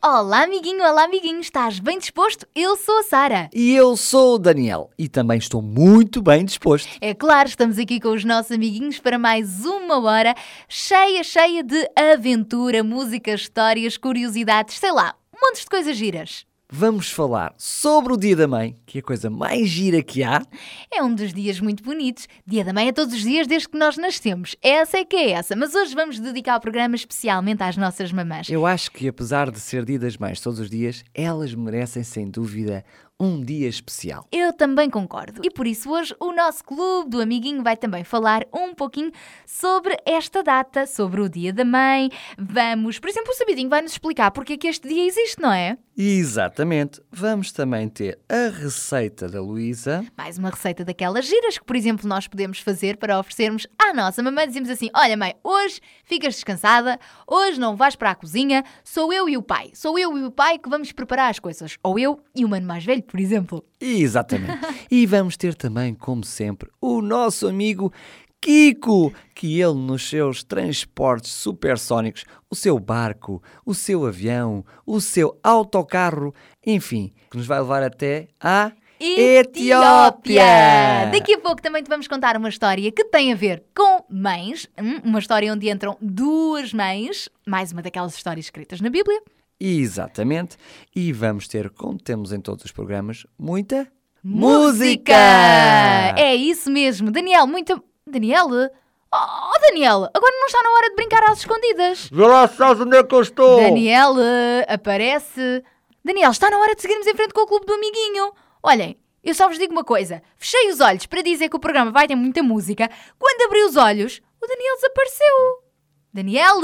Olá, amiguinho, olá, amiguinho. Estás bem disposto? Eu sou a Sara. E eu sou o Daniel e também estou muito bem disposto. É claro, estamos aqui com os nossos amiguinhos para mais uma hora cheia, cheia de aventura, música, histórias, curiosidades, sei lá, um monte de coisas giras. Vamos falar sobre o Dia da Mãe, que é a coisa mais gira que há. É um dos dias muito bonitos. Dia da Mãe é todos os dias desde que nós nascemos. Essa é que é essa. Mas hoje vamos dedicar o programa especialmente às nossas mamãs. Eu acho que apesar de ser Dia das Mães todos os dias, elas merecem sem dúvida um dia especial. Eu também concordo. E por isso hoje o nosso clube do amiguinho vai também falar um pouquinho sobre esta data, sobre o Dia da Mãe. Vamos, por exemplo, o Sabidinho vai nos explicar porque é que este dia existe, não é? Exatamente. Vamos também ter a receita da Luísa. Mais uma receita daquelas giras que, por exemplo, nós podemos fazer para oferecermos à nossa mamãe. Dizemos assim: Olha, mãe, hoje ficas descansada, hoje não vais para a cozinha, sou eu e o pai. Sou eu e o pai que vamos preparar as coisas. Ou eu e o mano mais velho, por exemplo. Exatamente. e vamos ter também, como sempre, o nosso amigo Kiko, que ele nos seus transportes supersónicos, o seu barco, o seu avião, o seu autocarro, enfim, que nos vai levar até a Etiópia. Daqui a pouco também te vamos contar uma história que tem a ver com mães. Hum, Uma história onde entram duas mães. Mais uma daquelas histórias escritas na Bíblia. Exatamente. E vamos ter, como temos em todos os programas, muita Música! É isso mesmo. Daniel, muita. Daniel? Oh, Daniel, agora não está na hora de brincar às escondidas. Vê lá, sabes onde é que eu estou? Daniel, aparece. Daniel, está na hora de seguirmos em frente com o Clube do Amiguinho. Olhem, eu só vos digo uma coisa. Fechei os olhos para dizer que o programa vai ter muita música. Quando abri os olhos, o Daniel desapareceu. Daniel!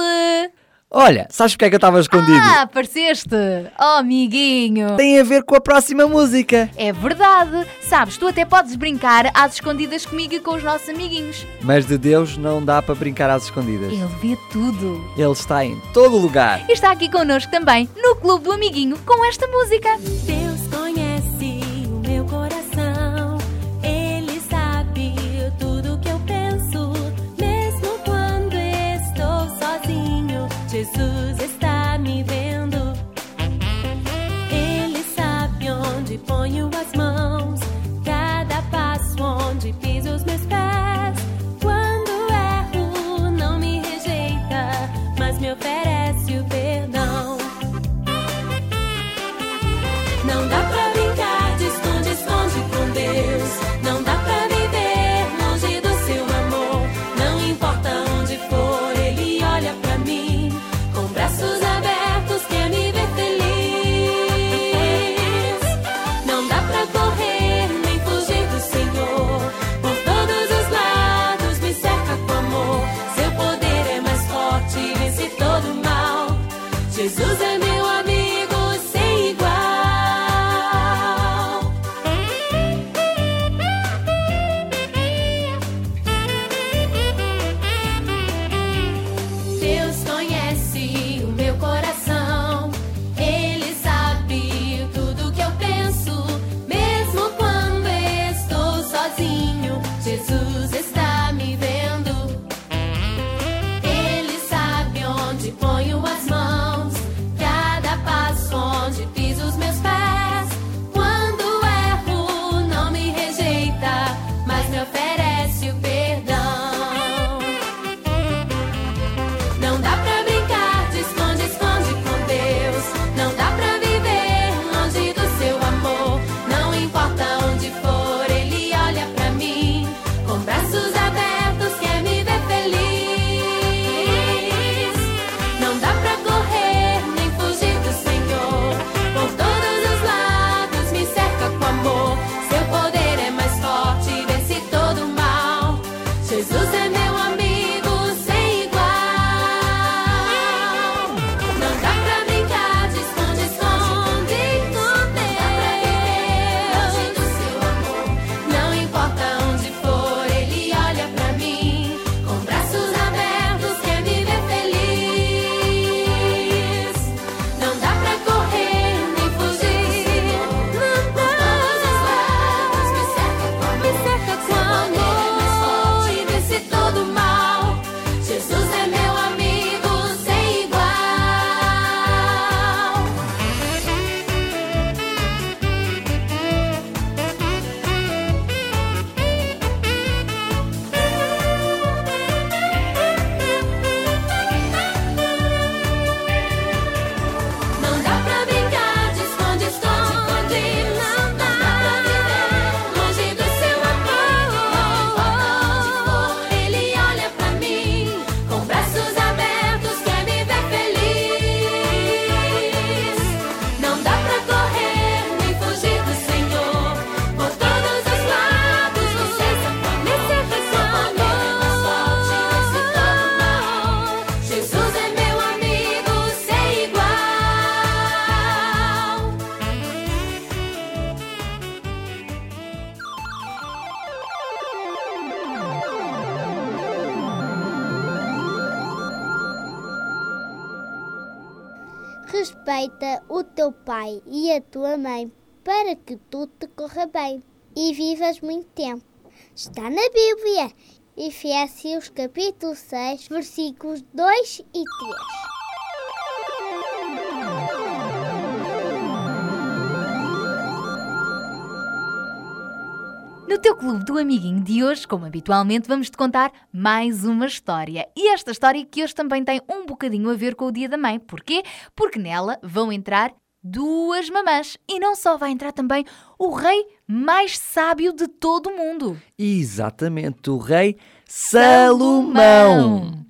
Olha, sabes porque é que eu estava escondido? Ah, apareceste! Oh, amiguinho! Tem a ver com a próxima música. É verdade! Sabes, tu até podes brincar às escondidas comigo e com os nossos amiguinhos. Mas de Deus não dá para brincar às escondidas. Ele vê tudo. Ele está em todo lugar. E está aqui connosco também, no Clube do Amiguinho, com esta música. Deus teu pai e a tua mãe para que tudo te corra bem e vivas muito tempo. Está na Bíblia, Efésios capítulo 6, versículos 2 e 3. No teu clube do amiguinho de hoje, como habitualmente, vamos te contar mais uma história. E esta história que hoje também tem um bocadinho a ver com o Dia da Mãe. Porquê? Porque nela vão entrar duas mamãs. E não só vai entrar também o rei mais sábio de todo o mundo. Exatamente, o rei Salomão.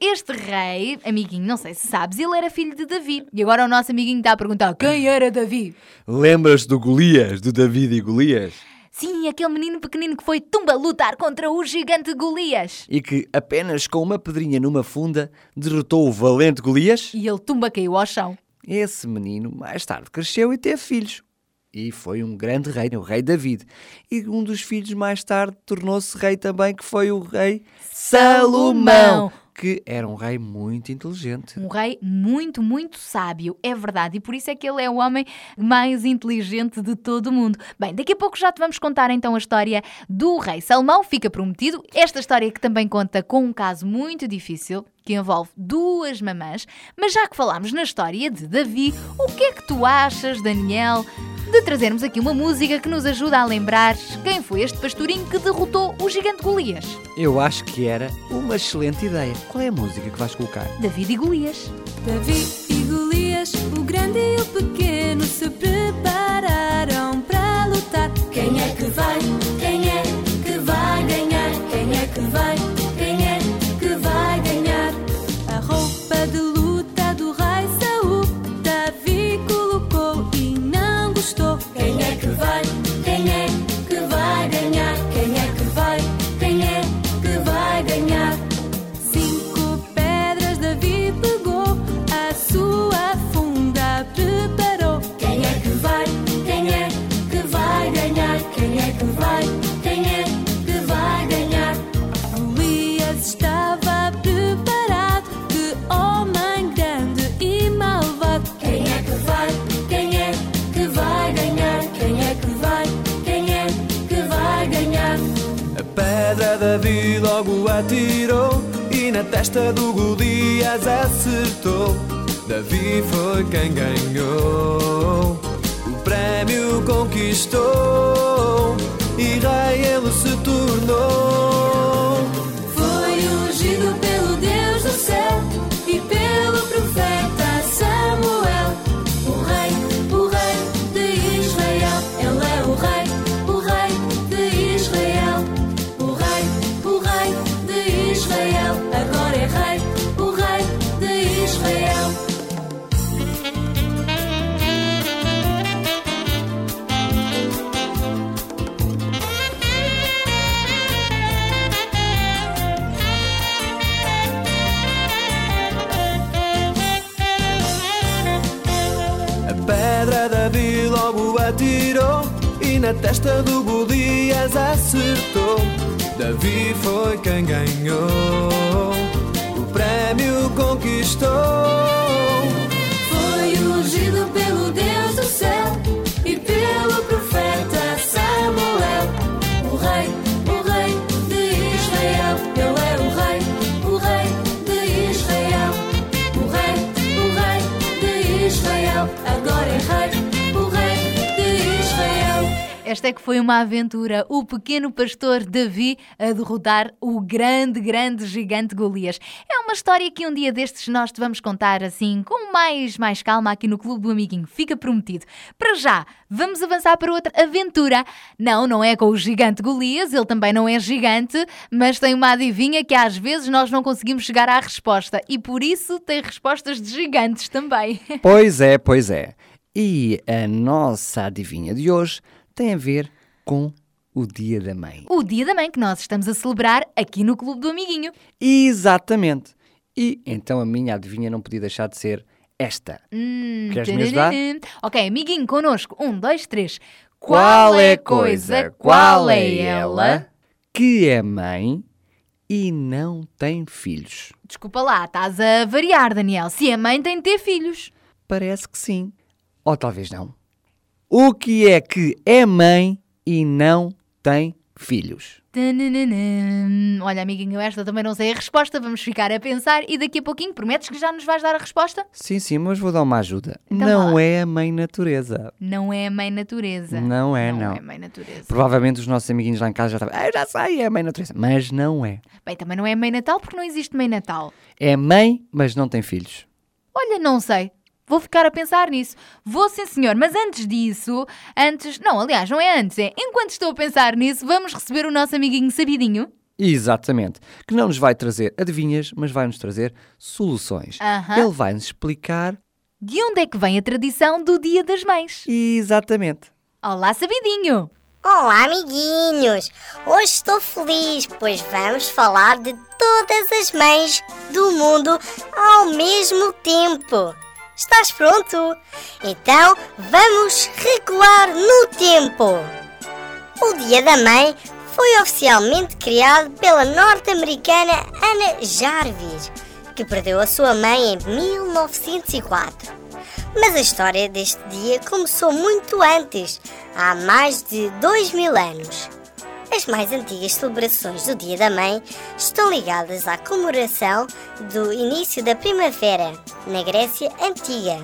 Este rei, amiguinho, não sei se sabes, ele era filho de Davi. E agora o nosso amiguinho está a perguntar quem era Davi? Lembras do Golias, do David e Golias? Sim, aquele menino pequenino que foi tumba lutar contra o gigante Golias. E que apenas com uma pedrinha numa funda derrotou o valente Golias? E ele tumba caiu ao chão. Esse menino mais tarde cresceu e teve filhos. E foi um grande rei, o rei David. E um dos filhos mais tarde tornou-se rei também, que foi o rei Salomão, que era um rei muito inteligente. Um rei muito, muito sábio, é verdade, e por isso é que ele é o homem mais inteligente de todo o mundo. Bem, daqui a pouco já te vamos contar então a história do rei Salomão, fica prometido. Esta história que também conta com um caso muito difícil, que envolve duas mamãs, mas já que falámos na história de Davi, o que é que tu achas, Daniel, de trazermos aqui uma música que nos ajuda a lembrar quem foi este pastorinho que derrotou o gigante Golias? Eu acho que era uma excelente ideia. Qual é a música que vais colocar? David e Golias. Davi e Golias, o grande e o pequeno, pedra Davi logo atirou e na testa do Golias acertou. Davi foi quem ganhou, o prémio conquistou. Foi ungido pelo Deus do céu Esta é que foi uma aventura, o pequeno pastor Davi a derrotar o grande, grande gigante Golias. É uma história que um dia destes nós te vamos contar assim, com mais, mais calma aqui no Clube do Amiguinho, fica prometido. Para já, vamos avançar para outra aventura. Não, não é com o gigante Golias, ele também não é gigante, mas tem uma adivinha que às vezes nós não conseguimos chegar à resposta e por isso tem respostas de gigantes também. Pois é, pois é. E a nossa adivinha de hoje tem a ver com o Dia da Mãe. O Dia da Mãe que nós estamos a celebrar aqui no Clube do Amiguinho. Exatamente. E então a minha adivinha não podia deixar de ser esta. Hum, Queres me ajudar? Ok, amiguinho, connosco. Um, dois, três. Qual é a coisa, qual é ela, que é mãe e não tem filhos? Desculpa lá, estás a variar, Daniel. Se é mãe, tem de ter filhos. parece que sim. Ou talvez não. O que é que é mãe e não tem filhos? Olha, amiguinho, esta também não sei a resposta. Vamos ficar a pensar e daqui a pouquinho prometes que já nos vais dar a resposta? Sim, sim, mas vou dar uma ajuda. Então não vá. é a mãe natureza. Não é a mãe natureza. Não é, não. Não é a mãe natureza. Provavelmente os nossos amiguinhos lá em casa já estavam. Ah, já sei, é a mãe natureza. Mas não é. Bem, também não é mãe natal porque não existe mãe natal. É mãe, mas não tem filhos. Olha, não sei. Vou ficar a pensar nisso. Vou sim, senhor. Mas antes disso, antes. Não, aliás, não é antes, é. Enquanto estou a pensar nisso, vamos receber o nosso amiguinho sabidinho. Exatamente. Que não nos vai trazer adivinhas, mas vai nos trazer soluções. Aham. Ele vai nos explicar De onde é que vem a tradição do Dia das Mães? exatamente. Olá, sabidinho! Olá, amiguinhos! Hoje estou feliz, pois vamos falar de todas as mães do mundo ao mesmo tempo. Estás pronto? Então vamos recuar no tempo. O Dia da Mãe foi oficialmente criado pela norte-americana Anna Jarvis, que perdeu a sua mãe em 1904. Mas a história deste dia começou muito antes, há mais de dois mil anos. As mais antigas celebrações do Dia da Mãe estão ligadas à comemoração do início da primavera, na Grécia Antiga.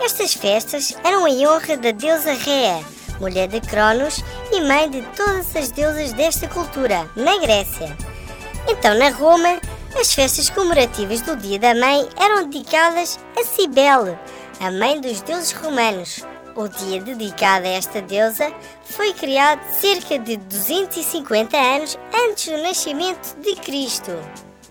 Estas festas eram em honra da deusa Rea, mulher de Cronos e mãe de todas as deusas desta cultura, na Grécia. Então, na Roma, as festas comemorativas do Dia da Mãe eram dedicadas a Cibele, a mãe dos deuses romanos. O dia dedicado a esta deusa foi criado cerca de 250 anos antes do nascimento de Cristo.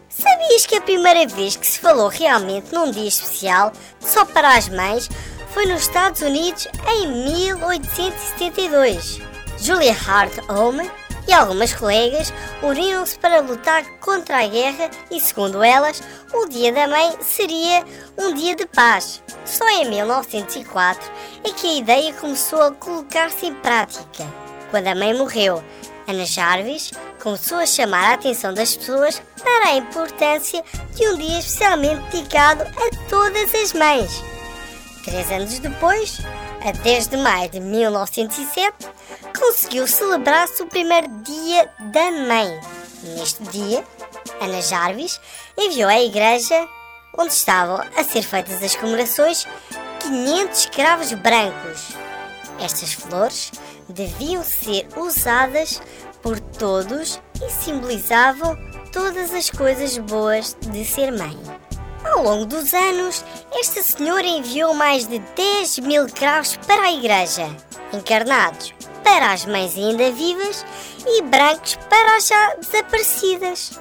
Sabias que a primeira vez que se falou realmente num dia especial só para as mães foi nos Estados Unidos em 1872? Julia Hart Home e algumas colegas uniram-se para lutar contra a guerra e, segundo elas, o Dia da Mãe seria um dia de paz. Só em 1904 é que a ideia começou a colocar-se em prática. Quando a mãe morreu, Ana Jarvis começou a chamar a atenção das pessoas para a importância de um dia especialmente dedicado a todas as mães. Três anos depois, a 10 de maio de 1907, conseguiu celebrar-se o primeiro Dia da Mãe. Neste dia, Ana Jarvis enviou à igreja onde estavam a ser feitas as comemorações 500 escravos brancos. Estas flores deviam ser usadas por todos e simbolizavam todas as coisas boas de ser mãe. Ao longo dos anos, esta senhora enviou mais de 10 mil cravos para a igreja, encarnados para as mães ainda vivas e brancos para as já desaparecidas.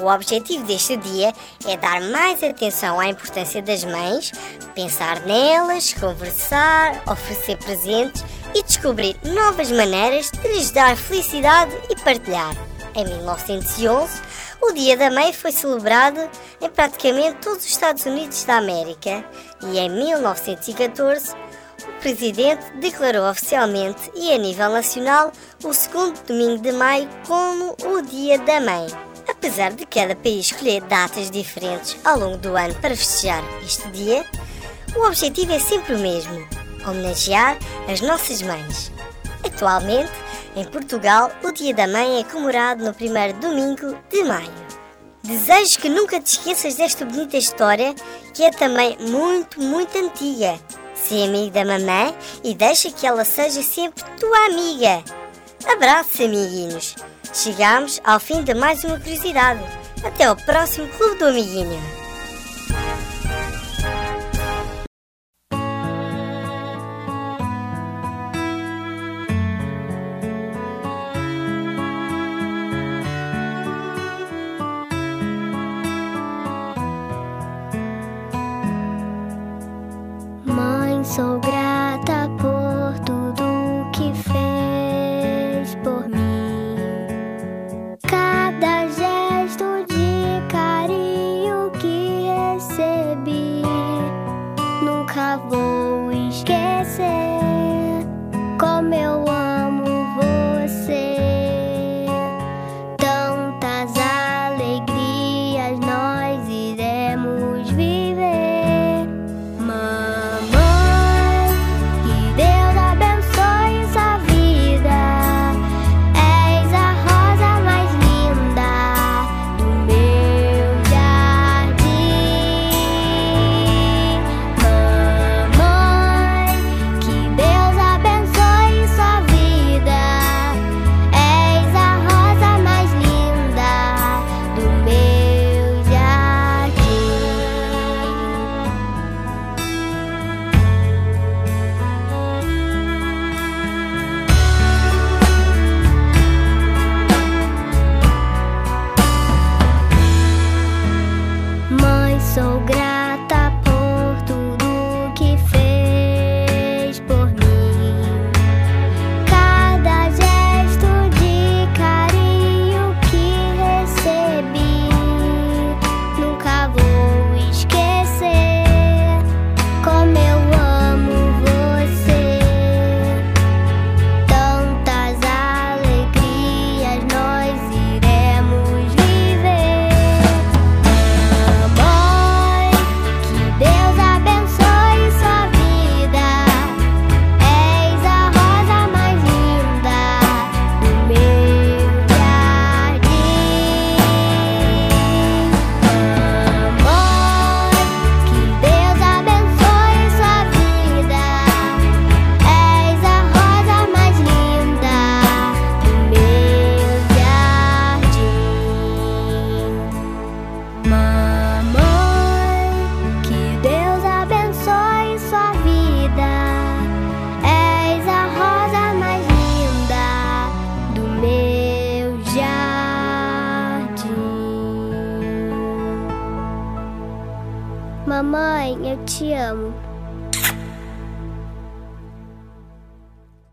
O objetivo deste dia é dar mais atenção à importância das mães, pensar nelas, conversar, oferecer presentes e descobrir novas maneiras de lhes dar felicidade e partilhar. Em 1911, o Dia da Mãe foi celebrado em praticamente todos os Estados Unidos da América e em 1914 o Presidente declarou oficialmente e a nível nacional o segundo domingo de maio como o Dia da Mãe. Apesar de cada país escolher datas diferentes ao longo do ano para festejar este dia, o objetivo é sempre o mesmo: homenagear as nossas mães. Atualmente, em Portugal, o Dia da Mãe é comemorado no primeiro domingo de maio. Desejo que nunca te esqueças desta bonita história, que é também muito, muito antiga. Se amigo da mamãe e deixa que ela seja sempre tua amiga. Abraços, amiguinhos. Chegamos ao fim de mais uma curiosidade. Até ao próximo Clube do Amiguinho. Mãe, eu te amo.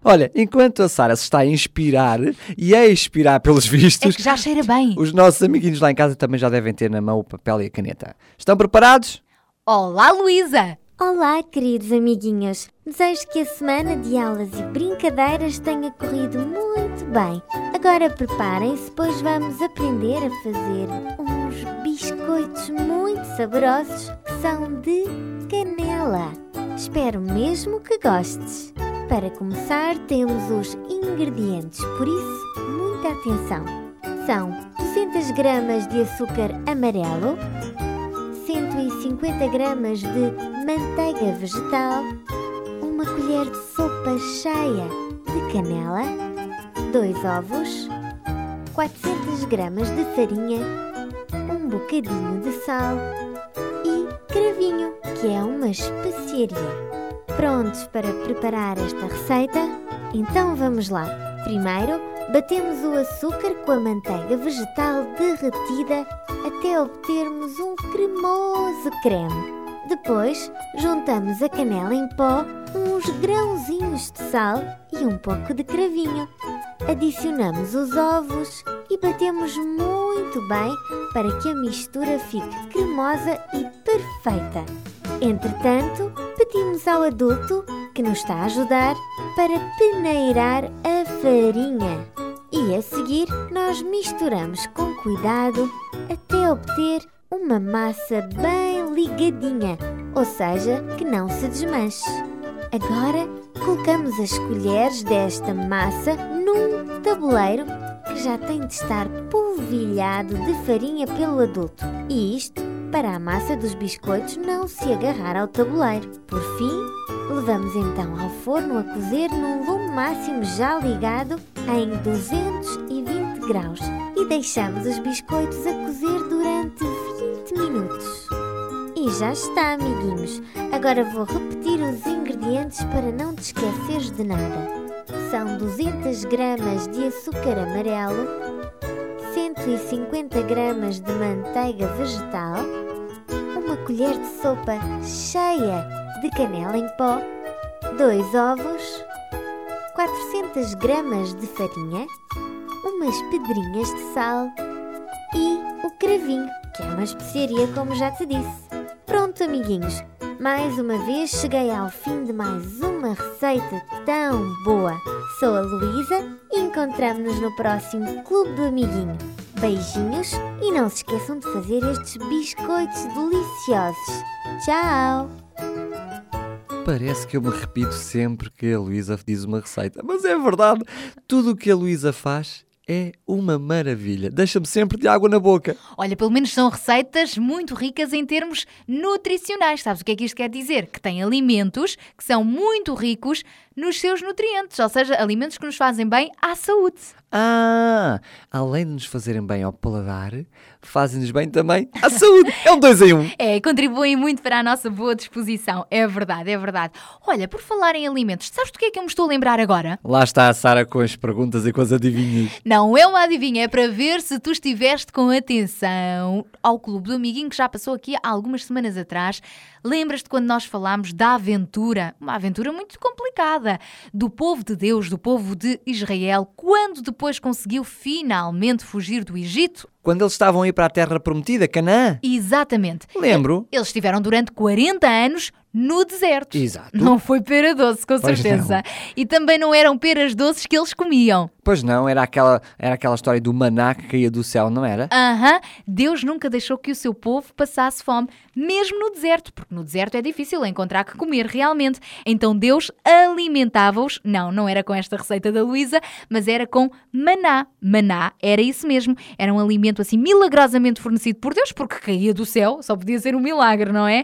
Olha, enquanto a Sara se está a inspirar e a expirar pelos É vistos, que já cheira bem. os nossos amiguinhos lá em casa também já devem ter na mão o papel e a caneta. Estão preparados? Olá, Luísa! Olá, queridos amiguinhos. Desejo que a semana de aulas e brincadeiras tenha corrido muito bem. Agora preparem-se, pois vamos aprender a fazer uns biscoitos muito saborosos que são de canela. Espero mesmo que gostes. Para começar, temos os ingredientes, por isso, muita atenção. São 200 gramas de açúcar amarelo, 150 gramas de manteiga vegetal, uma colher de sopa cheia de canela, dois ovos, 400 gramas de farinha, um bocadinho de sal e cravinho, que é uma especiaria. Prontos para preparar esta receita? Então vamos lá. Primeiro, batemos o açúcar com a manteiga vegetal derretida até obtermos um cremoso creme. Depois, juntamos a canela em pó, uns grãozinhos de sal e um pouco de cravinho. Adicionamos os ovos e batemos muito bem para que a mistura fique cremosa e perfeita. Entretanto, pedimos ao adulto que nos está a ajudar para peneirar a farinha. E a seguir, nós misturamos com cuidado até obter uma massa bem ligadinha, ou seja, que não se desmanche. Agora, colocamos as colheres desta massa num tabuleiro que já tem de estar polvilhado de farinha pelo adulto. E isto para a massa dos biscoitos não se agarrar ao tabuleiro. Por fim, levamos então ao forno a cozer num lume máximo já ligado em 220 graus e deixamos os biscoitos a cozer durante 20 minutos. E já está, amiguinhos. Agora vou repetir os ingredientes para não te esqueceres de nada. São 200 gramas de açúcar amarelo, 150 gramas de manteiga vegetal, uma colher de sopa cheia de canela em pó, dois ovos, 400 gramas de farinha, umas pedrinhas de sal e o cravinho, que é uma especiaria como já te disse. Pronto, amiguinhos, mais uma vez cheguei ao fim de mais uma receita tão boa. Sou a Luísa e encontramos-nos no próximo Clube do Amiguinho. Beijinhos e não se esqueçam de fazer estes biscoitos deliciosos. Tchau! Parece que eu me repito sempre que a Luísa diz uma receita, mas é verdade. Tudo o que a Luísa faz é uma maravilha. Deixa-me sempre de água na boca. Olha, pelo menos são receitas muito ricas em termos nutricionais. Sabes o que é que isto quer dizer? Que tem alimentos que são muito ricos nos seus nutrientes, ou seja, alimentos que nos fazem bem à saúde. Ah, além de nos fazerem bem ao paladar, fazem-nos bem também à saúde. É um dois em um. É, contribuem muito para a nossa boa disposição. É verdade, é verdade. Olha, por falar em alimentos, sabes do que é que eu me estou a lembrar agora? Lá está a Sara com as perguntas e com as adivinhas. Não é uma adivinha, é para ver se tu estiveste com atenção ao Clube do Amiguinho que já passou aqui há algumas semanas atrás. Lembras-te quando nós falámos da aventura, uma aventura muito complicada, do povo de Deus, do povo de Israel, quando depois conseguiu finalmente fugir do Egito? Quando eles estavam a ir para a terra prometida, Canaã. Exatamente. Lembro. Eles estiveram durante 40 anos no deserto. Exato. Não foi pera doce, com Pois certeza. E também não eram peras doces que eles comiam. Pois não, era aquela, era aquela história do maná que caía do céu, não era? Aham, Deus nunca deixou que o seu povo passasse fome, mesmo no deserto, porque no deserto é difícil encontrar que comer realmente. Então Deus alimentava-os, não, não era com esta receita da Luísa, mas era com maná. Maná era isso mesmo, era um alimento assim milagrosamente fornecido por Deus, porque caía do céu, só podia ser um milagre, não é?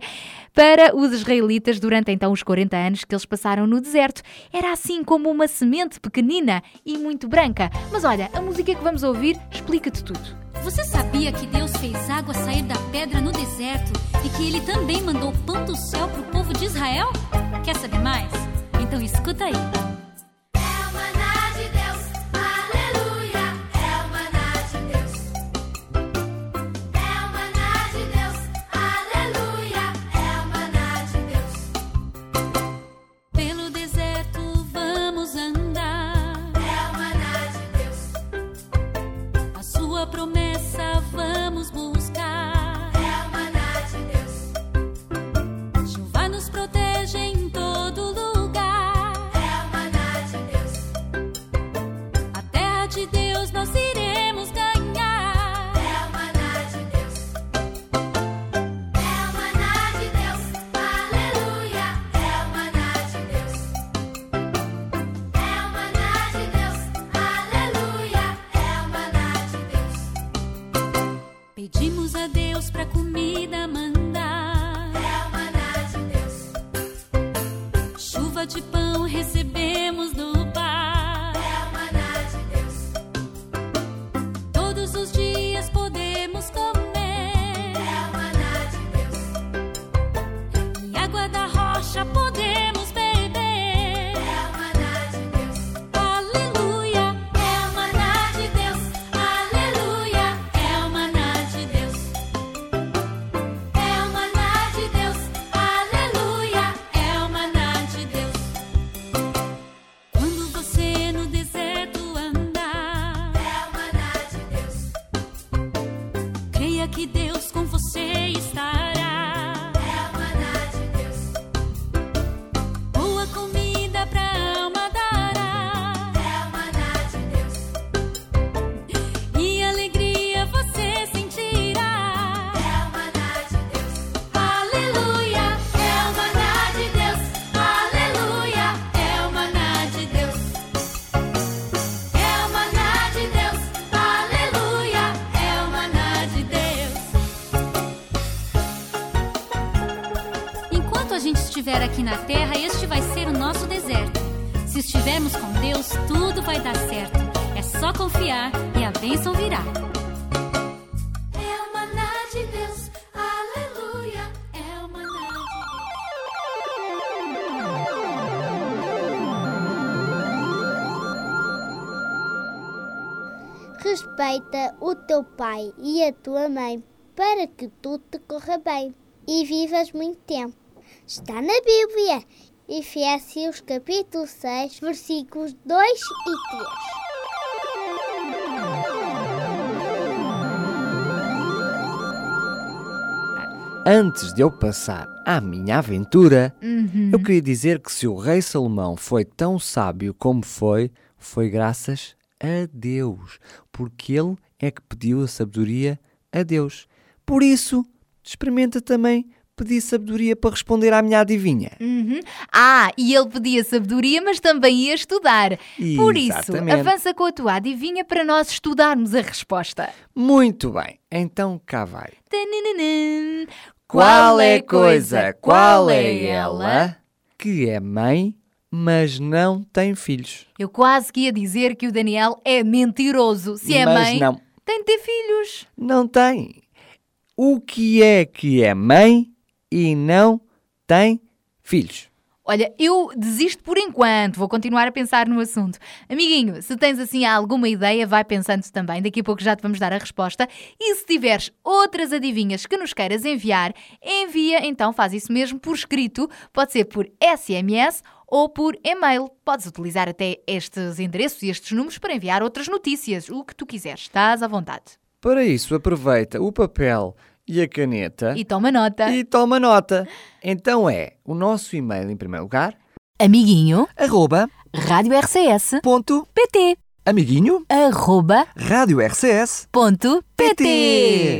Para os israelitas durante então os 40 anos que eles passaram no deserto. Era assim como uma semente pequenina e muito branca. Mas olha, a música que vamos ouvir explica-te tudo. Você sabia que Deus fez água sair da pedra no deserto e que ele também mandou pão do céu para o povo de Israel? Quer saber mais? Então escuta aí. Aqui na terra, este vai ser o nosso deserto. Se estivermos com Deus, tudo vai dar certo. É só confiar e a bênção virá. É o maná de Deus, aleluia. É o maná de Respeita o teu pai e a tua mãe para que tudo te corra bem e vivas muito tempo. Está na Bíblia, Efésios capítulo 6, versículos 2 e 3. Antes de eu passar à minha aventura, Uhum. eu queria dizer que se o rei Salomão foi tão sábio como foi, foi graças a Deus, porque ele é que pediu a sabedoria a Deus. Por isso, experimenta também pedir sabedoria para responder à minha adivinha. Uhum. Ah, e ele pedia sabedoria, mas também ia estudar. Por isso, Exatamente. avança com a tua adivinha para nós estudarmos a resposta. Muito bem, então cá vai. Tananana. Qual é a coisa, qual é ela que é mãe, mas não tem filhos? Eu quase que ia dizer que o Daniel é mentiroso. Se é Mas mãe, não. tem de ter filhos. Não tem. O que é que é mãe e não tem filhos? Olha, eu desisto por enquanto, vou continuar a pensar no assunto. Amiguinho, se tens assim alguma ideia, vai pensando também, daqui a pouco já te vamos dar a resposta. E se tiveres outras adivinhas que nos queiras enviar, envia, então faz isso mesmo por escrito, pode ser por SMS ou por e-mail. Podes utilizar até estes endereços e estes números para enviar outras notícias, o que tu quiseres, estás à vontade. Para isso, aproveita o papel e a caneta E toma nota. e toma nota. Então é o nosso e-mail em primeiro lugar, Amiguinho, arroba, Rádio RCS, ponto, PT, amiguinho, arroba, rádio RCS, ponto, PT.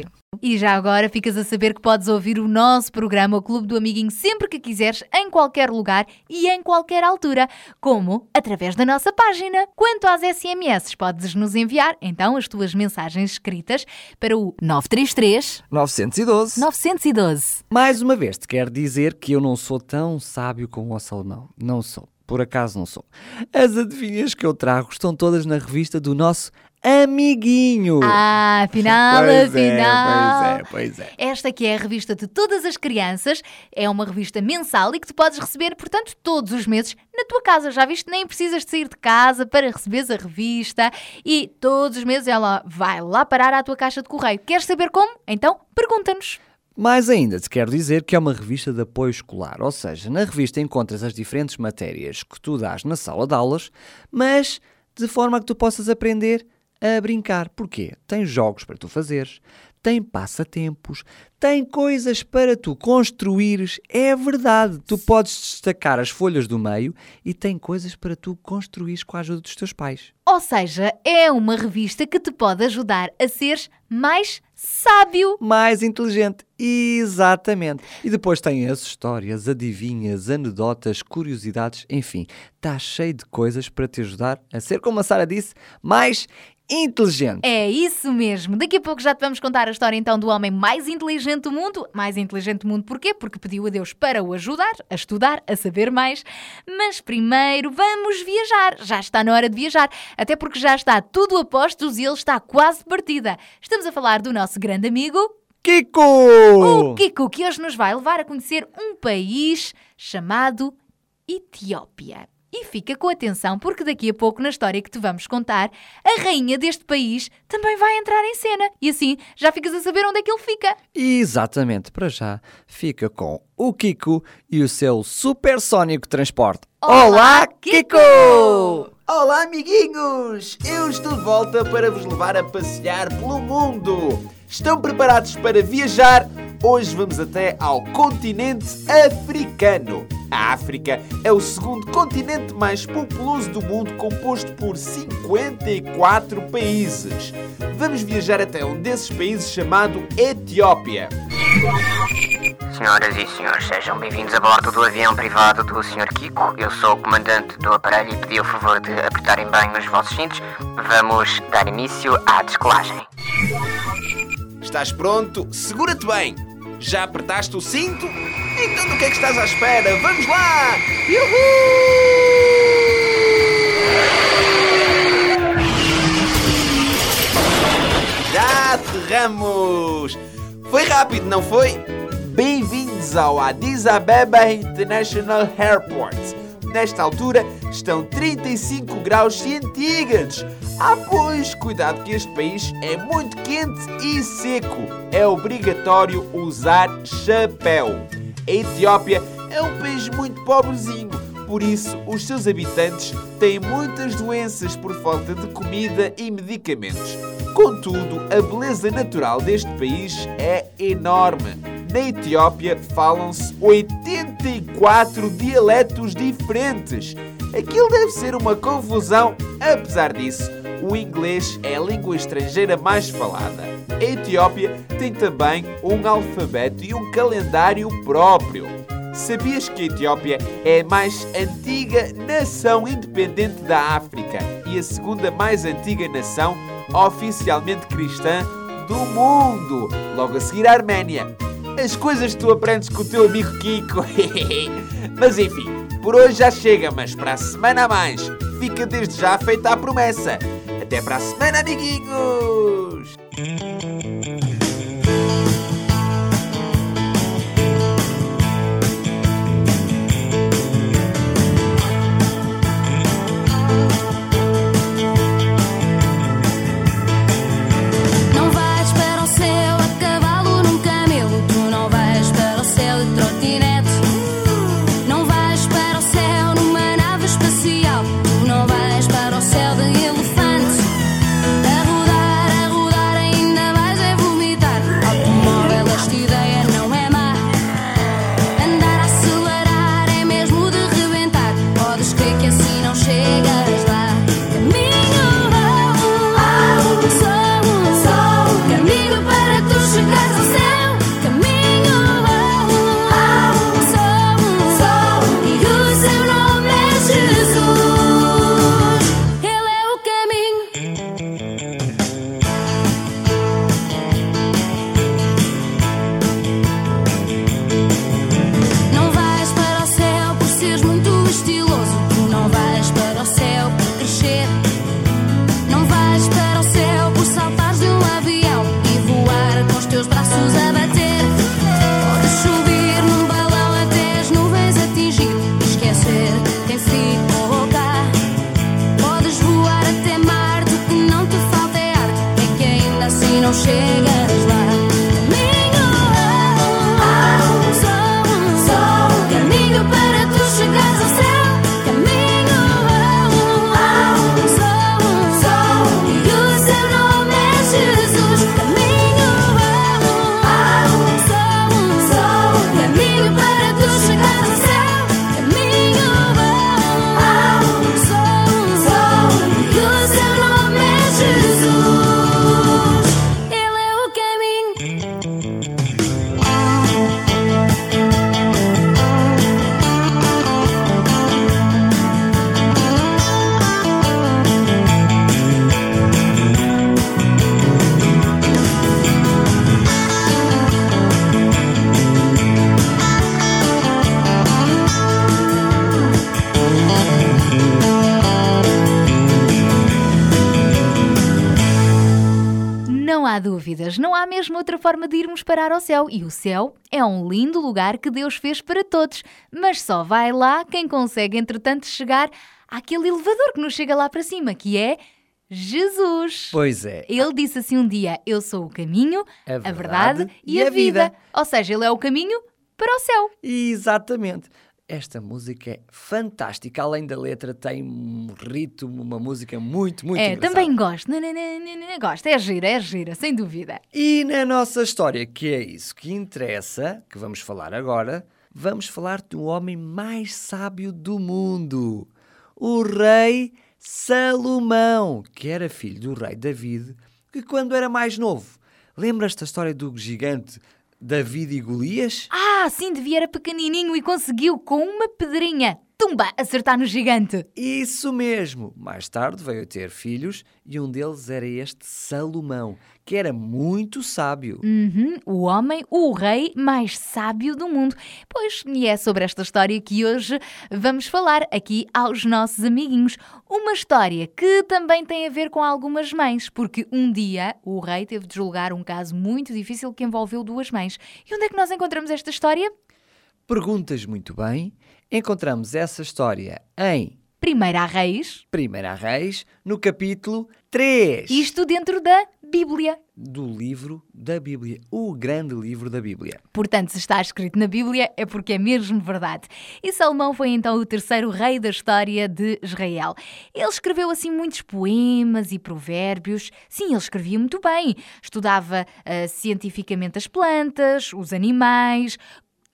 PT. E já agora ficas a saber que podes ouvir o nosso programa, o Clube do Amiguinho, sempre que quiseres, em qualquer lugar e em qualquer altura, como através da nossa página. Quanto às SMS, podes nos enviar então as tuas mensagens escritas para o 933 912. 912. Mais uma vez, te quero dizer que eu não sou tão sábio como o Salomão. Não sou. Por acaso não sou. As adivinhas que eu trago estão todas na revista do nosso amiguinho. Ah, afinal, pois afinal. É, pois é, pois é. Esta que é a revista de todas as crianças, é uma revista mensal e que tu podes receber, portanto, todos os meses na tua casa. Já viste? Nem precisas de sair de casa para receberes a revista e todos os meses ela vai lá parar à tua caixa de correio. Queres saber como? Então, pergunta-nos. Mais ainda, te quero dizer que é uma revista de apoio escolar, ou seja, na revista encontras as diferentes matérias que tu dás na sala de aulas, mas de forma que tu possas aprender a brincar. Porquê? Tem jogos para tu fazeres, tem passatempos, tem coisas para tu construires. É verdade, tu podes destacar as folhas do meio e tem coisas para tu construires com a ajuda dos teus pais. Ou seja, é uma revista que te pode ajudar a seres mais sábio. mais inteligente. Exatamente. E depois tem as histórias, adivinhas, anedotas, curiosidades, enfim, está cheio de coisas para te ajudar a ser, como a Sara disse, mais inteligente. É isso mesmo. Daqui a pouco já te vamos contar a história então do homem mais inteligente do mundo. Mais inteligente do mundo porquê? Porque pediu a Deus para o ajudar, a estudar, a saber mais. Mas primeiro vamos viajar. Já está na hora de viajar. Até porque já está tudo a postos e ele está quase partida. Estamos a falar do nosso grande amigo, Kiko! o Kiko, que hoje nos vai levar a conhecer um país chamado Etiópia. E fica com atenção, porque daqui a pouco, na história que te vamos contar, a rainha deste país também vai entrar em cena. E assim já ficas a saber onde é que ele fica. Exatamente, para já fica com o Kiko e o seu supersónico transporte. Olá, Kiko! Olá, amiguinhos! Eu estou de volta para vos levar a passear pelo mundo. Estão preparados para viajar? Hoje vamos até ao continente africano. A África é o segundo continente mais populoso do mundo, composto por 54 países. Vamos viajar até um desses países chamado Etiópia. Senhoras e senhores, sejam bem-vindos a bordo do avião privado do Sr. Kiko. Eu sou o comandante do aparelho e pedi o favor de apertarem bem os vossos cintos. Vamos dar início à descolagem. Estás pronto? Segura-te bem! Já apertaste o cinto? Então do que é que estás à espera? Vamos lá! Uhul! Já aterramos! Foi rápido, não foi? Bem-vindos ao Addis Ababa International Airport. Nesta altura estão 35 graus centígrados. Ah, pois, cuidado que este país é muito quente e seco. É obrigatório usar chapéu. A Etiópia é um país muito pobrezinho, por isso os seus habitantes têm muitas doenças por falta de comida e medicamentos. Contudo, a beleza natural deste país é enorme. Na Etiópia falam-se 84 dialetos diferentes. Aquilo deve ser uma confusão, apesar disso, o inglês é a língua estrangeira mais falada. A Etiópia tem também um alfabeto e um calendário próprio. Sabias que a Etiópia é a mais antiga nação independente da África e a segunda mais antiga nação oficialmente cristã do mundo, logo a seguir a Arménia? As coisas que tu aprendes com o teu amigo Kiko. mas enfim, por hoje já chega, mas para a semana a mais, fica desde já feita a promessa. Até para a semana, amiguinhos! Há mesmo outra forma de irmos parar ao céu. E o céu é um lindo lugar que Deus fez para todos, mas só vai lá quem consegue, entretanto, chegar àquele elevador que nos chega lá para cima, que é Jesus. Pois é. Ele disse assim um dia: Eu sou o caminho, A a verdade verdade e a vida. Ou seja, ele é o caminho para o céu. Exatamente. Esta música é fantástica. Além da letra, tem um ritmo, uma música muito, muito é, engraçada. também gosto. Gosto. É gira, é gira, sem dúvida. E na nossa história, que é isso que interessa, que vamos falar agora, vamos falar do homem mais sábio do mundo, o rei Salomão, que era filho do rei David, que quando era mais novo, lembras-te da história do gigante David e Golias? Ah, sim, devia era pequenininho e conseguiu com uma pedrinha tumba, acertar no gigante. Isso mesmo! Mais tarde veio a ter filhos e um deles era este Salomão, que era muito sábio. Uhum, o homem, o rei mais sábio do mundo. Pois, e é sobre esta história que hoje vamos falar aqui aos nossos amiguinhos. Uma história que também tem a ver com algumas mães, porque um dia o rei teve de julgar um caso muito difícil que envolveu duas mães. E onde é que nós encontramos esta história? Perguntas muito bem. Encontramos essa história em Primeira Reis, Primeira Reis, no capítulo 3 isto dentro da Bíblia. do livro da Bíblia, o grande livro da Bíblia. Portanto, se está escrito na Bíblia é porque é mesmo verdade. E Salomão foi então o terceiro rei da história de Israel. Ele escreveu assim muitos poemas e provérbios. Sim, ele escrevia muito bem. Estudava ah, cientificamente as plantas, os animais.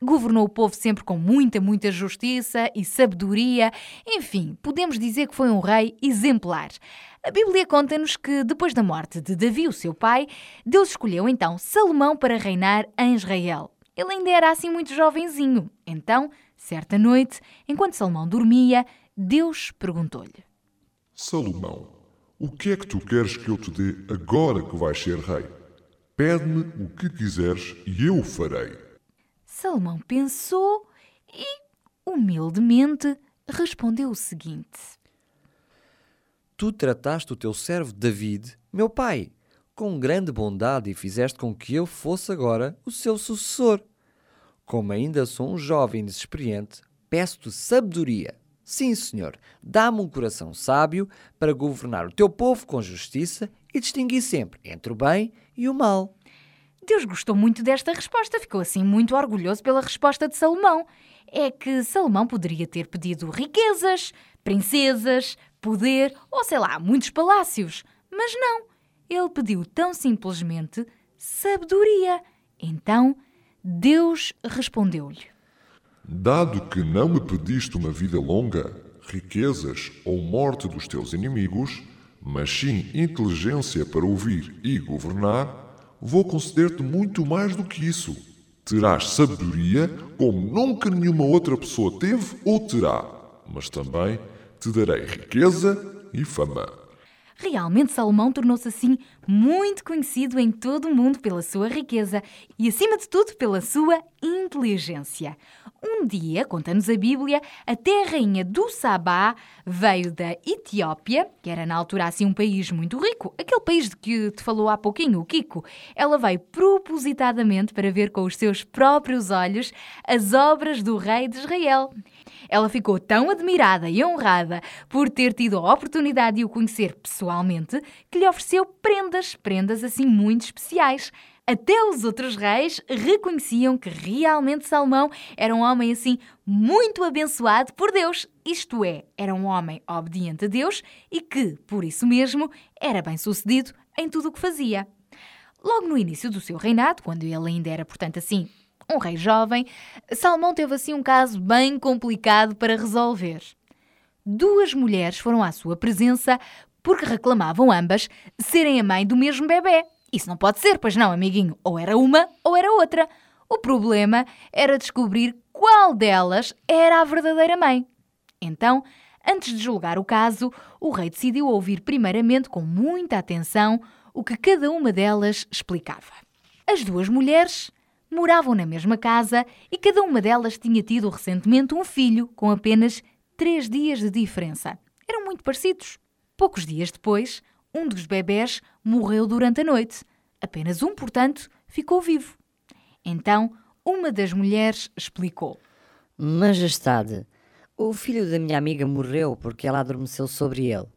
Governou o povo sempre com muita, muita justiça e sabedoria. Enfim, podemos dizer que foi um rei exemplar. A Bíblia conta-nos que, depois da morte de Davi, o seu pai, Deus escolheu então Salomão para reinar em Israel. Ele ainda era assim muito jovenzinho. Então, certa noite, enquanto Salomão dormia, Deus perguntou-lhe: Salomão, o que é que tu queres que eu te dê agora que vais ser rei? Pede-me o que quiseres e eu o farei. Salomão pensou e, humildemente, respondeu o seguinte: Tu trataste o teu servo David, meu pai, com grande bondade e fizeste com que eu fosse agora o seu sucessor. Como ainda sou um jovem desexperiente, peço-te sabedoria. Sim, senhor, dá-me um coração sábio para governar o teu povo com justiça e distinguir sempre entre o bem e o mal. Deus gostou muito desta resposta, ficou assim muito orgulhoso pela resposta de Salomão. É que Salomão poderia ter pedido riquezas, princesas, poder ou sei lá, muitos palácios. Mas não, ele pediu tão simplesmente sabedoria. Então Deus respondeu-lhe: Dado que não me pediste uma vida longa, riquezas ou morte dos teus inimigos, mas sim inteligência para ouvir e governar, vou conceder-te muito mais do que isso. Terás sabedoria como nunca nenhuma outra pessoa teve ou terá, mas também te darei riqueza e fama. Realmente Salomão tornou-se assim muito conhecido em todo o mundo pela sua riqueza e, acima de tudo, pela sua inteligência. Um dia, conta-nos a Bíblia, até a rainha do Sabá veio da Etiópia, que era na altura assim um país muito rico, aquele país de que te falou há pouquinho, o Kiko. Ela veio propositadamente para ver com os seus próprios olhos as obras do rei de Israel. Ela ficou tão admirada e honrada por ter tido a oportunidade de o conhecer pessoalmente que lhe ofereceu prendas, prendas assim muito especiais. Até os outros reis reconheciam que realmente Salomão era um homem assim muito abençoado por Deus, isto é, era um homem obediente a Deus e que, por isso mesmo, era bem-sucedido em tudo o que fazia. Logo no início do seu reinado, quando ele ainda era, portanto, assim, um rei jovem, Salomão teve assim um caso bem complicado para resolver. Duas mulheres foram à sua presença porque reclamavam ambas serem a mãe do mesmo bebê. Isso não pode ser, pois não, amiguinho. Ou era uma ou era outra. O problema era descobrir qual delas era a verdadeira mãe. Então, antes de julgar o caso, o rei decidiu ouvir primeiramente com muita atenção o que cada uma delas explicava. As duas mulheres moravam na mesma casa e cada uma delas tinha tido recentemente um filho com apenas três dias de diferença. Eram muito parecidos. Poucos dias depois, um dos bebés morreu durante a noite. Apenas um, portanto, ficou vivo. Então, uma das mulheres explicou. Majestade, o filho da minha amiga morreu porque ela adormeceu sobre ele.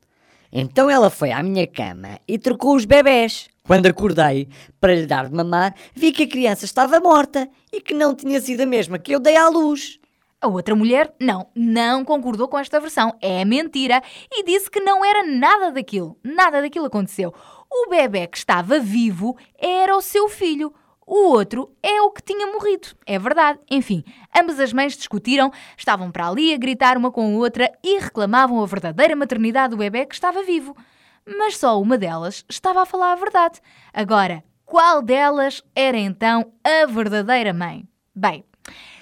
Então ela foi à minha cama e trocou os bebés. Quando acordei para lhe dar de mamar, vi que a criança estava morta e que não tinha sido a mesma que eu dei à luz. A outra mulher, não, não concordou com esta versão. É mentira. E disse que não era nada daquilo. Nada daquilo aconteceu. O bebê que estava vivo era o seu filho. O outro é o que tinha morrido. É verdade. Enfim, ambas as mães discutiram, estavam para ali a gritar uma com a outra e reclamavam a verdadeira maternidade do bebê que estava vivo. Mas só uma delas estava a falar a verdade. Agora, qual delas era então a verdadeira mãe? Bem,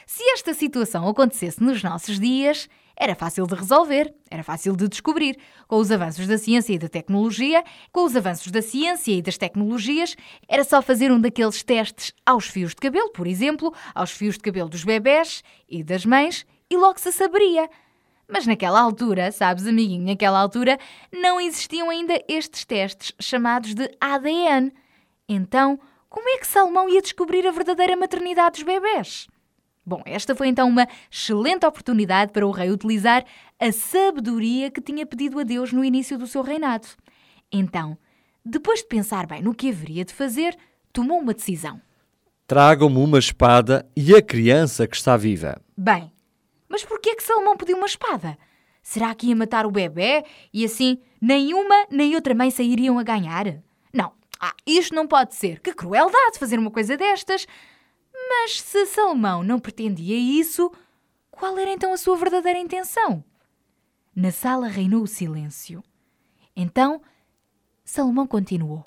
se esta situação acontecesse nos nossos dias, Era fácil de resolver, era fácil de descobrir. Com os avanços da ciência e da tecnologia, com os avanços da ciência e das tecnologias, era só fazer um daqueles testes aos fios de cabelo, por exemplo, aos fios de cabelo dos bebés e das mães, e logo se saberia. Mas naquela altura, sabes, amiguinho, naquela altura não existiam ainda estes testes chamados de ADN. Então, como é que Salomão ia descobrir a verdadeira maternidade dos bebés? Bom, esta foi então uma excelente oportunidade para o rei utilizar a sabedoria que tinha pedido a Deus no início do seu reinado. Então, depois de pensar bem no que haveria de fazer, tomou uma decisão. Tragam-me uma espada e a criança que está viva. Bem, mas porquê é que Salomão pediu uma espada? Será que ia matar o bebê e assim nem uma nem outra mãe sairiam a ganhar? Não, ah, isto não pode ser. Que crueldade fazer uma coisa destas. Mas se Salomão não pretendia isso, qual era então a sua verdadeira intenção? Na sala reinou o silêncio. Então, Salomão continuou.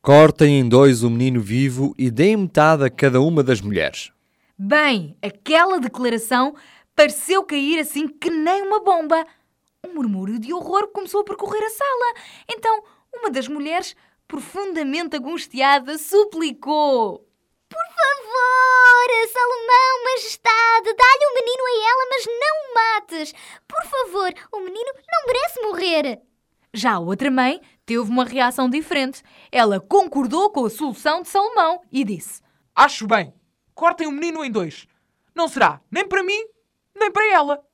Cortem em dois o menino vivo e deem metade a cada uma das mulheres. Bem, aquela declaração pareceu cair assim que nem uma bomba. Um murmúrio de horror começou a percorrer a sala. Então, uma das mulheres, profundamente angustiada, suplicou: Por favor, Salomão, majestade, dá-lhe o menino a ela, mas não o mates. Por favor, o menino não merece morrer. Já a outra mãe teve uma reação diferente. Ela concordou com a solução de Salomão e disse: Acho bem. Cortem o menino em dois. Não será nem para mim, nem para ela.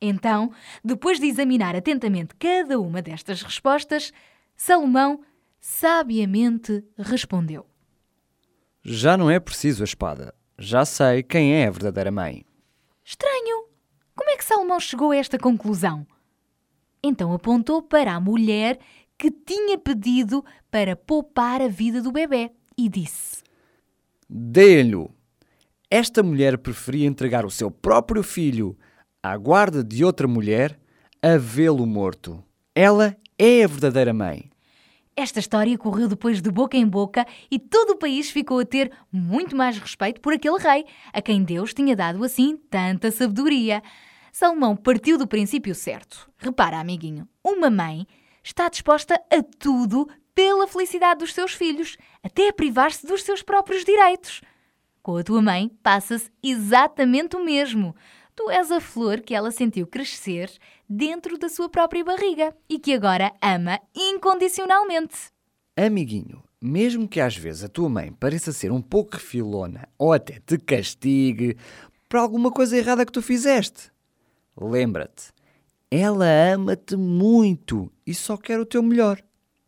Então, depois de examinar atentamente cada uma destas respostas, Salomão sabiamente respondeu: Já não é preciso a espada. Já sei quem é a verdadeira mãe. Estranho! Como é que Salomão chegou a esta conclusão? Então apontou para a mulher que tinha pedido para poupar a vida do bebê e disse: Dê-lhe. Esta mulher preferia entregar o seu próprio filho à guarda de outra mulher a vê-lo morto. Ela é a verdadeira mãe. Esta história correu depois de boca em boca e todo o país ficou a ter muito mais respeito por aquele rei, a quem Deus tinha dado assim tanta sabedoria. Salomão partiu do princípio certo. Repara, amiguinho, uma mãe está disposta a tudo pela felicidade dos seus filhos, até a privar-se dos seus próprios direitos. Com a tua mãe passa-se exatamente o mesmo. Tu és a flor que ela sentiu crescer dentro da sua própria barriga e que agora ama incondicionalmente. Amiguinho, mesmo que às vezes a tua mãe pareça ser um pouco refilona ou até te castigue por alguma coisa errada que tu fizeste, lembra-te, ela ama-te muito e só quer o teu melhor.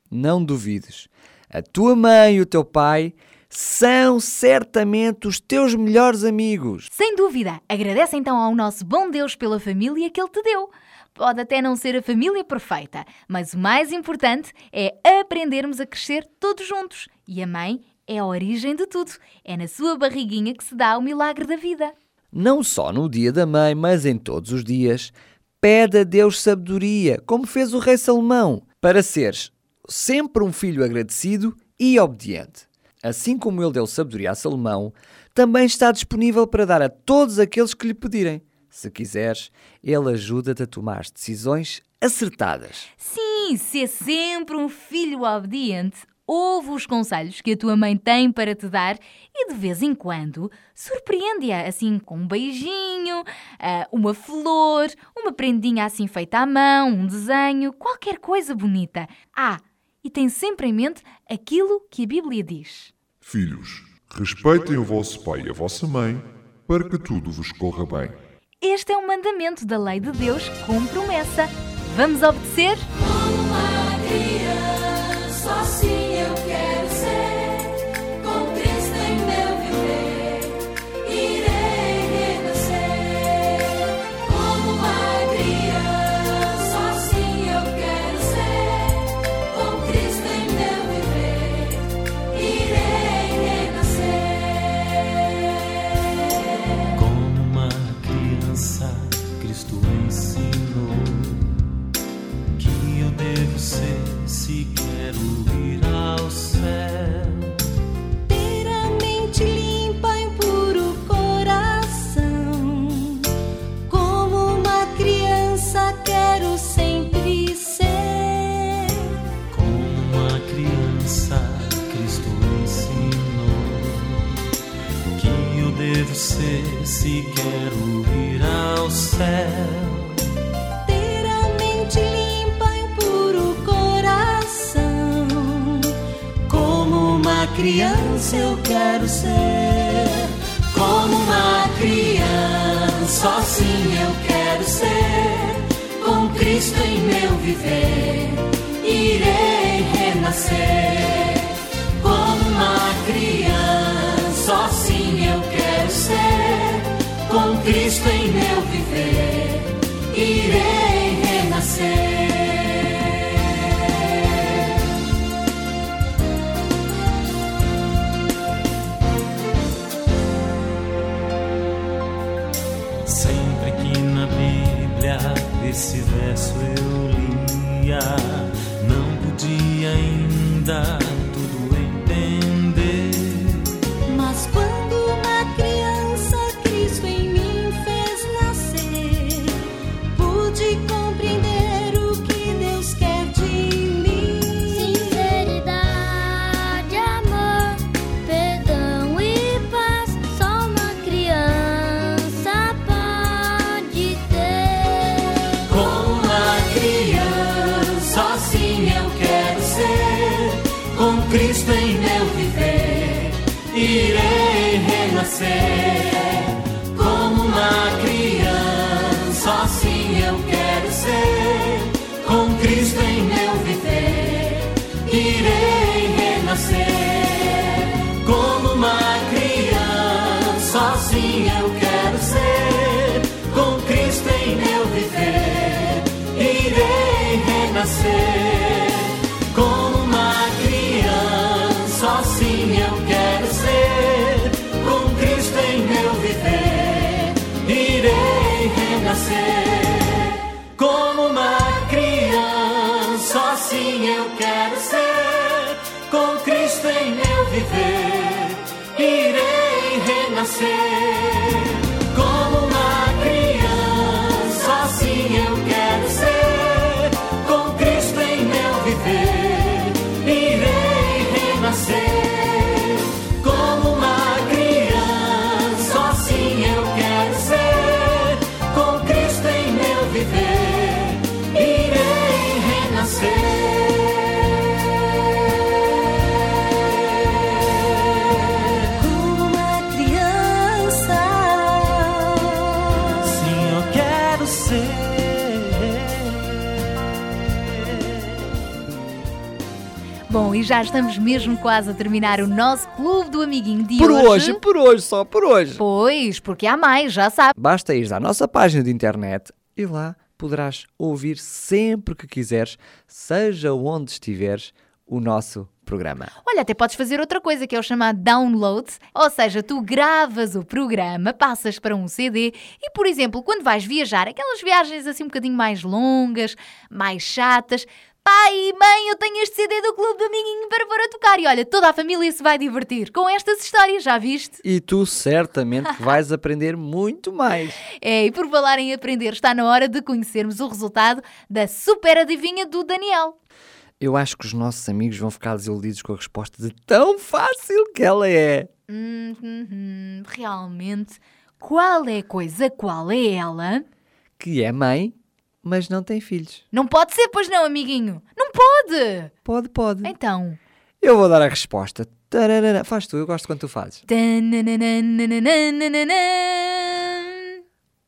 Não duvides. A tua mãe e o teu pai são certamente os teus melhores amigos. Sem dúvida. Agradece então ao nosso bom Deus pela família que Ele te deu. Pode até não ser a família perfeita, mas o mais importante é aprendermos a crescer todos juntos. E a mãe é a origem de tudo. É na sua barriguinha que se dá o milagre da vida. Não só no dia da mãe, mas em todos os dias. Pede a Deus sabedoria, como fez o rei Salomão, para seres sempre um filho agradecido e obediente. Assim como ele deu sabedoria a Salomão, também está disponível para dar a todos aqueles que lhe pedirem. Se quiseres, ele ajuda-te a tomar decisões acertadas. Sim, se é sempre um filho obediente, ouve os conselhos que a tua mãe tem para te dar e de vez em quando surpreende-a assim com um beijinho, ah, uma flor, uma prendinha assim feita à mão, um desenho, qualquer coisa bonita. Ah, e tem sempre em mente aquilo que a Bíblia diz. Filhos, respeitem o vosso pai e a vossa mãe, para que tudo vos corra bem. Este é um mandamento da lei de Deus com promessa. Vamos obedecer? se quero ir ao céu. Ter a mente limpa e puro coração. Como uma criança eu quero ser. Como uma criança, assim eu quero ser. Com Cristo em meu viver, irei renascer. Como uma criança, assim eu quero ser com Cristo em meu viver, irei renascer. Sempre que na Bíblia esse verso eu lia, não podia ainda renascer. E já estamos mesmo quase a terminar o nosso Clube do Amiguinho de Por hoje. hoje, por hoje, só por hoje. Pois, porque há mais, já sabe. Basta ir à nossa página de internet e lá poderás ouvir sempre que quiseres, seja onde estiveres, o nosso programa. Olha, até podes fazer outra coisa que é o chamado download, ou seja, tu gravas o programa, passas para um CD e, por exemplo, quando vais viajar, aquelas viagens assim um bocadinho mais longas, mais chatas, pai, mãe, eu tenho este CD do Clube do Amiguinho para pôr a tocar e olha, toda a família se vai divertir com estas histórias, já viste? E tu certamente vais aprender muito mais. É, e por falar em aprender, está na hora de conhecermos o resultado da super adivinha do Daniel. Eu acho que os nossos amigos vão ficar desiludidos com a resposta de tão fácil que ela é. Hum, hum, hum, realmente, qual é a coisa, qual é ela? Que é mãe, mas não tem filhos. Não pode ser, pois não, amiguinho. Não pode. Pode, pode. Então. Eu vou dar a resposta. Tararara. Faz tu, eu gosto quando tu fazes. Tananana.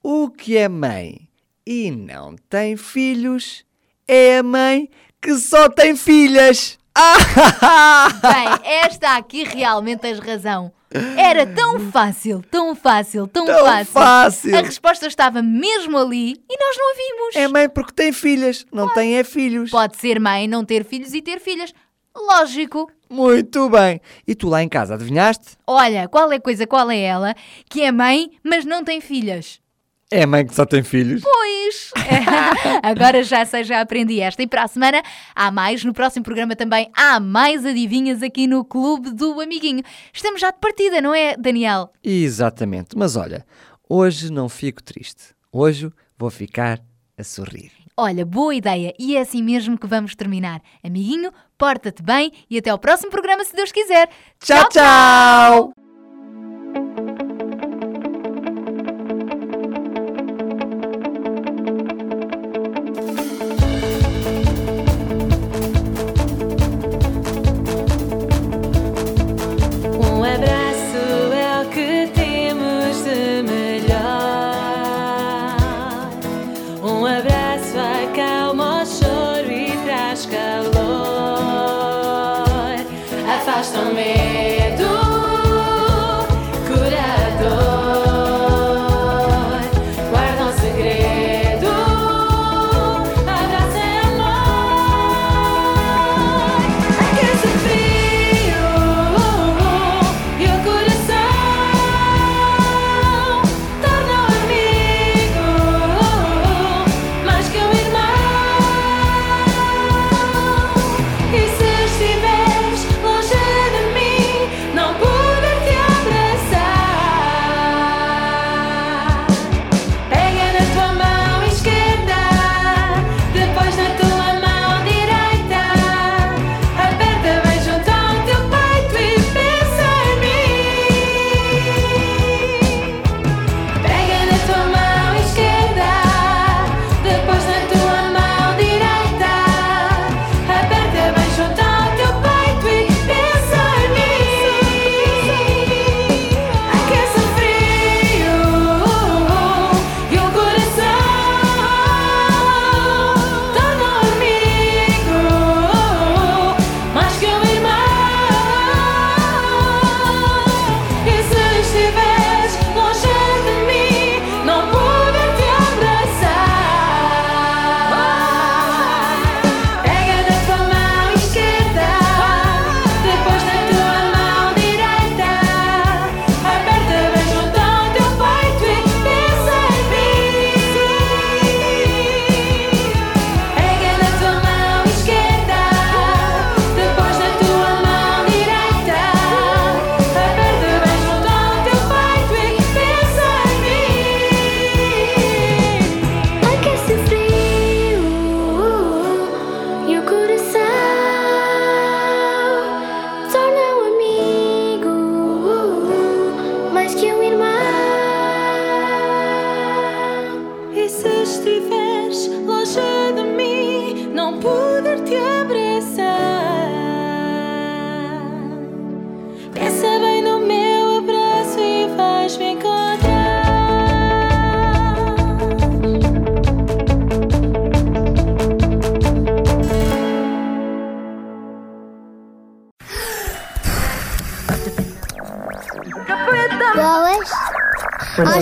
O que é mãe e não tem filhos é a mãe que só tem filhas. Ah! Bem, esta aqui realmente tens razão. Era tão fácil, tão fácil, tão, Tão fácil. fácil. A resposta estava mesmo ali e nós não a vimos. É mãe porque tem filhas, não tem é filhos. Pode ser mãe, não ter filhos e ter filhas. Lógico. Muito bem. E tu lá em casa adivinhaste? Olha, qual é a coisa, qual é ela, que é mãe, mas não tem filhas? É a mãe que só tem filhos. Pois! Agora já sei, já aprendi esta. E para a semana há mais. No próximo programa também há mais adivinhas aqui no Clube do Amiguinho. Estamos já de partida, não é, Daniel? Exatamente. Mas olha, hoje não fico triste. Hoje vou ficar a sorrir. Olha, boa ideia. E é assim mesmo que vamos terminar. Amiguinho, porta-te bem e até ao próximo programa, se Deus quiser. Tchau, tchau! afasta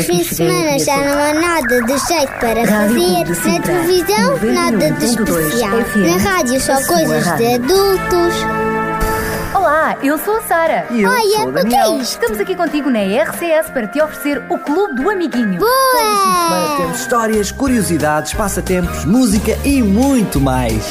Aos fins de semana já não há nada de jeito para fazer. Na televisão, nada de especial. Na rádio, só coisas de adultos. Olá, eu sou a Sara. E eu Olha, sou o o que é Daniel. isto? Estamos aqui contigo na RCS para te oferecer o Clube do Amiguinho. Boa! Temos histórias, curiosidades, passatempos, música e muito mais.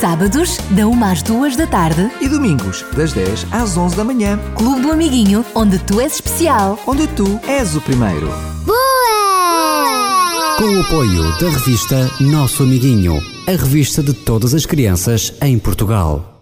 Sábados, da 1 às 2 da tarde. E domingos, das 10 às 11 da manhã. Clube do Amiguinho, onde tu és especial. Onde tu és o primeiro. Boa! Com o apoio da revista Nosso Amiguinho, a revista de todas as crianças em Portugal.